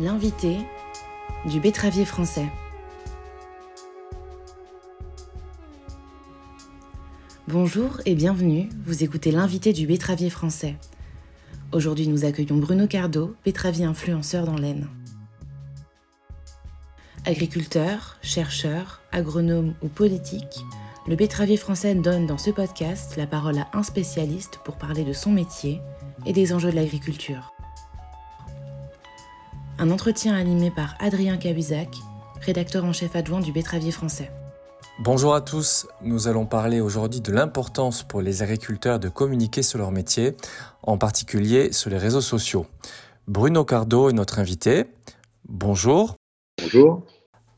L'invité du betteravier français. Bonjour et bienvenue, vous écoutez l'invité du betteravier français. Aujourd'hui nous accueillons Bruno Cardo, betteravier influenceur dans l'Aisne. Agriculteur, chercheur, agronome ou politique, le betteravier français donne dans ce podcast la parole à un spécialiste pour parler de son métier et des enjeux de l'agriculture. Un entretien animé par Adrien Cahuzac, rédacteur en chef adjoint du betteravier français. Bonjour à tous, nous allons parler aujourd'hui de l'importance pour les agriculteurs de communiquer sur leur métier, en particulier sur les réseaux sociaux. Bruno Cardo est notre invité. Bonjour. Bonjour.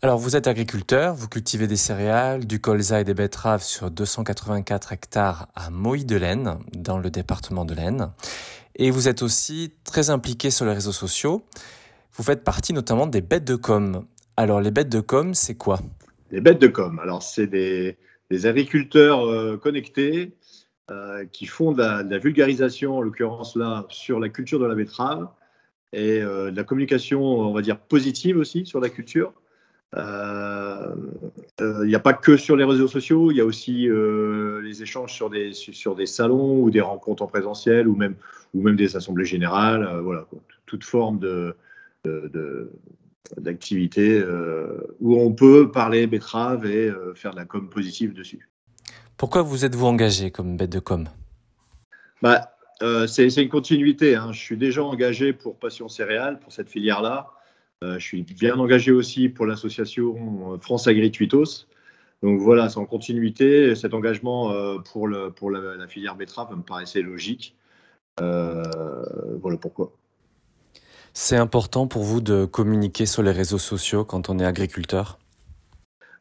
Alors vous êtes agriculteur, vous cultivez des céréales, du colza et des betteraves sur 284 hectares à Moï-de-l'Aisne, dans le département de l'Aisne. Et vous êtes aussi très impliqué sur les réseaux sociaux. Vous faites partie notamment des bêtes de com. Alors les bêtes de com, c'est quoi? Les bêtes de com, alors c'est des, agriculteurs euh, connectés euh, qui font de la, vulgarisation, en l'occurrence là, sur la culture de la betterave et euh, de la communication, on va dire, positive aussi sur la culture. Il n'y a pas que sur les réseaux sociaux, il y a aussi les échanges sur des, sur des salons ou des rencontres en présentiel ou même, ou même des assemblées générales. voilà, toute forme de, d'activités euh, où on peut parler betterave et euh, faire de la com positive dessus. Pourquoi vous êtes-vous engagé comme bête de com? Bah, euh, c'est, une continuité. Hein. Je suis déjà engagé pour Passion Céréales, pour cette filière-là. je suis bien engagé aussi pour l'association France Agri-Tuitos. Donc voilà, c'est en continuité. Cet engagement pour, le, pour la, la, filière betterave me paraissait logique. voilà pourquoi. C'est important pour vous de communiquer sur les réseaux sociaux quand on est agriculteur?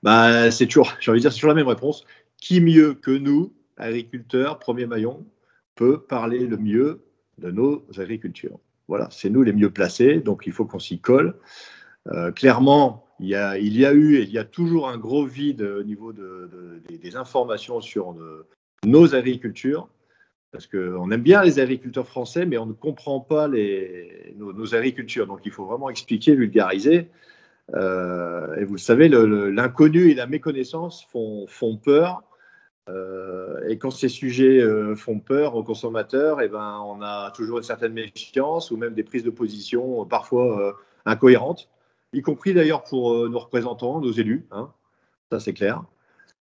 Bah, C'est toujours, j'ai envie de dire, c'est toujours la même réponse. Qui mieux que nous, agriculteurs, premier maillon, peut parler le mieux de nos agricultures? Voilà, c'est nous les mieux placés, donc il faut qu'on s'y colle. Euh, clairement, il y, a, il y, a, eu et il y a toujours un gros vide au niveau de, des, informations sur nos agricultures parce qu'on aime bien les agriculteurs français, mais on ne comprend pas nos, agricultures. Donc il faut vraiment expliquer, vulgariser. Euh, et vous le savez, l'inconnu et la méconnaissance font, peur. Euh, et quand ces sujets euh, font peur aux consommateurs, eh ben, on a toujours une certaine méfiance ou même des prises de position parfois incohérentes, y compris d'ailleurs pour nos représentants, nos élus. Hein, ça, c'est clair.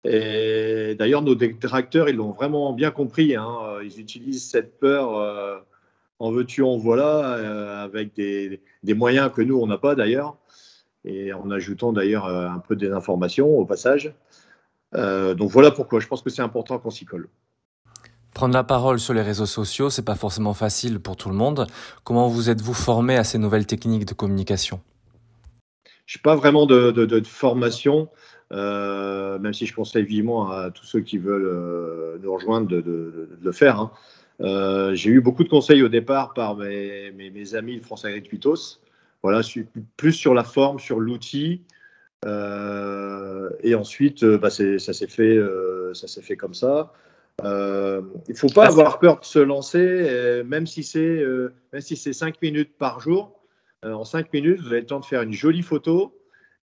Et d'ailleurs, nos détracteurs, ils l'ont vraiment bien compris. Hein. Ils utilisent cette peur euh, en veux-tu, en voilà, euh, avec des, moyens que nous, on n'a pas d'ailleurs, et en ajoutant d'ailleurs euh, un peu des informations au passage. donc voilà pourquoi je pense que c'est important qu'on s'y colle. Prendre la parole sur les réseaux sociaux, c'est pas forcément facile pour tout le monde. Comment vous êtes-vous formé à ces nouvelles techniques de communication? Je n'ai pas vraiment de, de formation. Euh, même si je conseille vivement à tous ceux qui veulent euh, nous rejoindre de, le faire. Hein. Euh, j'ai eu beaucoup de conseils au départ par mes, mes, amis de France Agricultos. Voilà, plus sur la forme, sur l'outil. et ensuite, bah, ça s'est fait, ça s'est fait comme ça. il ne faut pas avoir peur de se lancer, même si c'est même si c'est cinq minutes par jour. en cinq minutes, vous avez le temps de faire une jolie photo,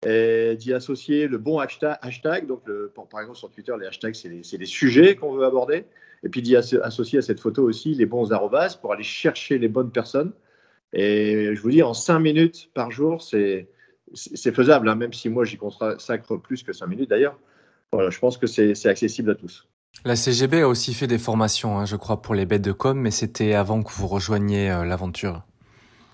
d'y associer le bon hashtag. donc, par exemple, sur Twitter, les hashtags, c'est les, sujets qu'on veut aborder. Et puis d'y associer à cette photo aussi les bons arrobas pour aller chercher les bonnes personnes. Et je vous dis, en cinq minutes par jour, c'est faisable, hein, même si moi, j'y consacre plus que cinq minutes d'ailleurs. Voilà, je pense que c'est accessible à tous. La CGB a aussi fait des formations, hein, je crois, pour les bêtes de com, mais c'était avant que vous rejoigniez euh, l'aventure.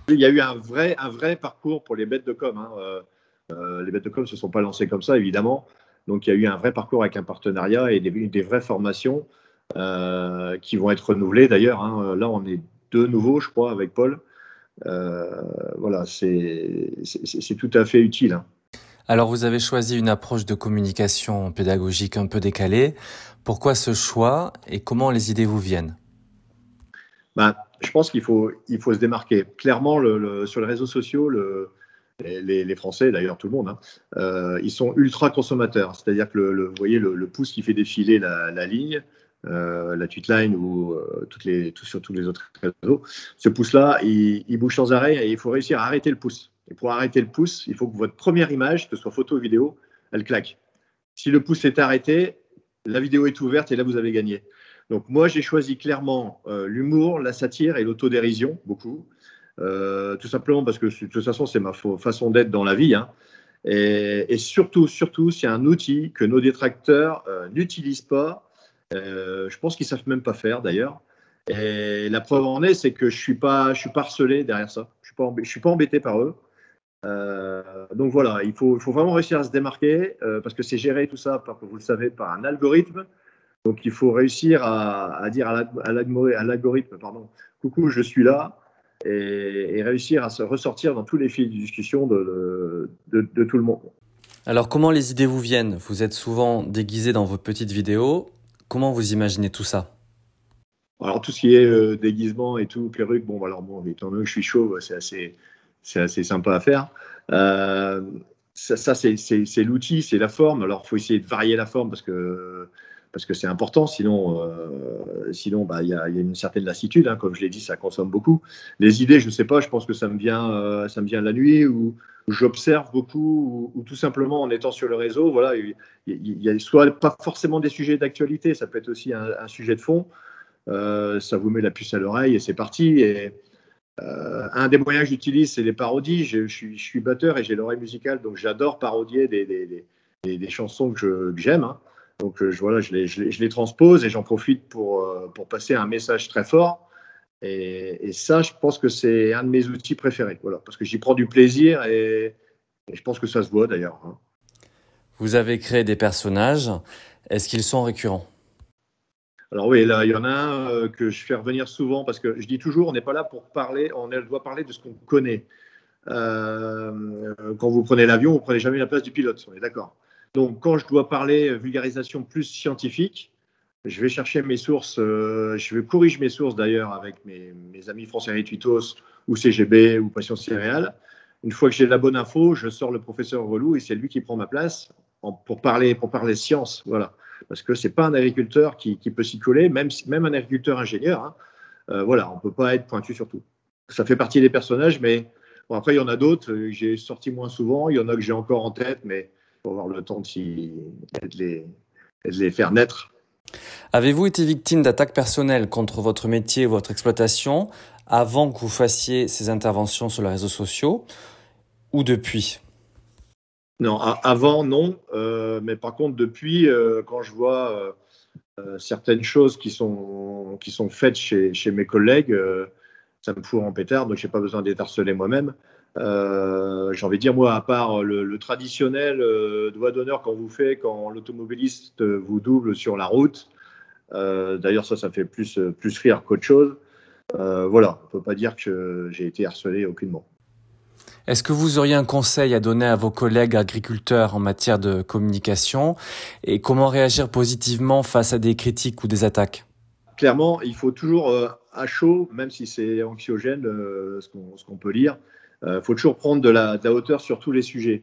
Il y a eu un vrai, un vrai parcours pour les bêtes de com. Hein, euh, les bêtes de com se sont pas lancées comme ça, évidemment. Donc il y a eu un vrai parcours avec un partenariat et des, vraies formations euh, qui vont être renouvelées d'ailleurs. Hein. Là, on est deux nouveaux, je crois, avec Paul. Euh, voilà, c'est tout à fait utile. Hein. Alors, vous avez choisi une approche de communication pédagogique un peu décalée. Pourquoi ce choix et comment les idées vous viennent? Ben, Je pense qu'il faut, il faut se démarquer. Clairement, le, sur les réseaux sociaux, le, les, Français, d'ailleurs tout le monde, hein, euh, ils sont ultra consommateurs. C'est-à-dire que le, vous voyez le, pouce qui fait défiler la, ligne, euh, la tweet line ou euh, sur tous les autres réseaux, ce pouce-là, il, bouge sans arrêt et il faut réussir à arrêter le pouce. Et pour arrêter le pouce, il faut que votre première image, que ce soit photo ou vidéo, elle claque. Si le pouce est arrêté, la vidéo est ouverte et là, vous avez gagné. Donc moi, j'ai choisi clairement euh, l'humour, la satire et l'autodérision, beaucoup. Euh, tout simplement parce que de toute façon, c'est ma façon d'être dans la vie. Hein. Et, surtout, surtout, c'est un outil que nos détracteurs euh, n'utilisent pas. je pense qu'ils savent même pas faire d'ailleurs. Et la preuve en est, c'est que je suis suis pas harcelé derrière ça. Je suis suis pas embêté par eux. donc voilà, il faut, faut, vraiment réussir à se démarquer parce que c'est géré tout ça, par, vous le savez, par un algorithme donc il faut réussir à, dire à l'algorithme, pardon, coucou, je suis là, et, réussir à se ressortir dans tous les fils de discussion de, tout le monde. Alors comment les idées vous viennent? Vous êtes souvent déguisé dans vos petites vidéos. Comment vous imaginez tout ça? Alors tout ce qui est euh, déguisement et tout, perruque, bon alors bon, étant donné que je suis chauve, c'est assez, c'est assez sympa à faire. Euh, ça, ça c'est l'outil, c'est la forme. Alors il faut essayer de varier la forme parce que parce que c'est important, sinon, euh, sinon, bah, il y, a une certaine lassitude. Hein, comme je l'ai dit, ça consomme beaucoup. Les idées, je ne sais pas, je pense que ça me vient, euh, ça me vient la nuit ou j'observe beaucoup ou, tout simplement en étant sur le réseau. Voilà, il y, a soit pas forcément des sujets d'actualité, ça peut être aussi un, sujet de fond. Euh, ça vous met la puce à l'oreille et c'est parti. Et un des moyens que j'utilise, c'est les parodies. Je, suis, batteur et j'ai l'oreille musicale, donc j'adore parodier des, des, chansons que j'aime. Hein. Donc euh, je, voilà, je, les, je, les, transpose et j'en profite pour, euh, pour passer un message très fort. Et, ça, je pense que c'est un de mes outils préférés, voilà, parce que j'y prends du plaisir et, je pense que ça se voit d'ailleurs. Hein. Vous avez créé des personnages. Est-ce qu'ils sont récurrents? Alors oui, là, il y en a un euh, que je fais revenir souvent parce que je dis toujours, on n'est pas là pour parler, on doit parler de ce qu'on connaît. quand vous prenez l'avion, vous prenez jamais la place du pilote, on est d'accord. Donc, quand je dois parler vulgarisation plus scientifique, je vais chercher mes sources, euh, je vais corriger mes sources d'ailleurs avec mes, amis français Tweetos ou CGB ou Passion Céréales. Une fois que j'ai la bonne info, je sors le professeur relou et c'est lui qui prend ma place pour parler pour parler science, voilà. Parce que c'est pas un agriculteur qui, peut s'y coller, même même un agriculteur ingénieur, hein. euh, voilà, on peut pas être pointu sur tout. Ça fait partie des personnages, mais après il y en a d'autres que j'ai sorti moins souvent, il y en a que j'ai encore en tête, mais avoir le temps de, les, les faire naître. Avez-vous été victime d'attaques personnelles contre votre métier et votre exploitation avant que vous fassiez ces interventions sur les réseaux sociaux ou depuis? Non, avant non, euh, mais par contre depuis, euh, quand je vois euh, certaines choses qui sont, qui sont faites chez, chez mes collègues, ça me fout en pétard, donc je n'ai pas besoin d'être harcelé moi-même. Euh, j'ai envie de dire, moi, à part le, traditionnel euh, doigt d'honneur qu'on vous fait quand l'automobiliste vous double sur la route, euh, d'ailleurs, ça, ça fait plus, plus rire qu'autre chose. voilà, on ne peut pas dire que j'ai été harcelé aucunement. Est-ce que vous auriez un conseil à donner à vos collègues agriculteurs en matière de communication? Et comment réagir positivement face à des critiques ou des attaques? Clairement, il faut toujours à chaud, même si c'est anxiogène, ce qu'on peut lire, il euh, faut toujours prendre de la, hauteur sur tous les sujets.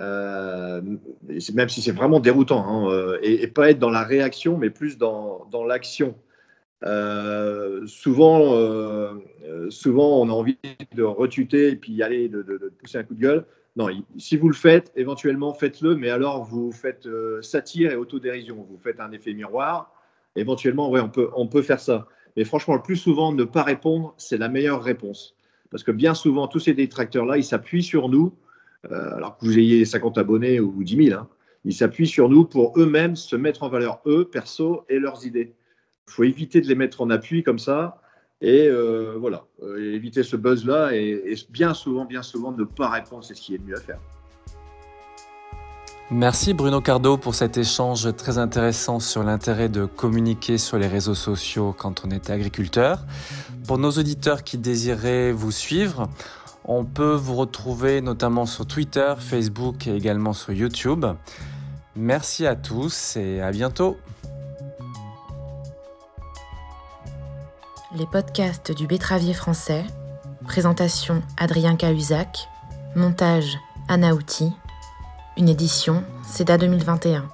Euh, même si c'est vraiment déroutant, hein, euh, et, pas être dans la réaction, mais plus dans, l'action. souvent, souvent, on a envie de retuter et puis y aller, de, pousser un coup de gueule. Non, si vous le faites, éventuellement faites-le, mais alors vous faites satire et autodérision. Vous faites un effet miroir. Éventuellement, ouais, on peut, on peut faire ça. Mais franchement, le plus souvent, ne pas répondre, c'est la meilleure réponse. Parce que bien souvent, tous ces détracteurs-là, ils s'appuient sur nous, euh, alors que vous ayez 50 abonnés ou 10 000, hein, ils s'appuient sur nous pour eux-mêmes se mettre en valeur, eux, perso, et leurs idées. Il faut éviter de les mettre en appui comme ça, et euh, voilà, euh, éviter ce buzz-là, et, et bien souvent, bien souvent, ne pas répondre, c'est ce qui est le mieux à faire. Merci Bruno Cardo pour cet échange très intéressant sur l'intérêt de communiquer sur les réseaux sociaux quand on est agriculteur. Pour nos auditeurs qui désiraient vous suivre, on peut vous retrouver notamment sur Twitter, Facebook et également sur YouTube. Merci à tous et à bientôt. Les podcasts du Betravier français. Présentation Adrien Cahuzac. Montage Anna Outi. Une édition CEDA 2021.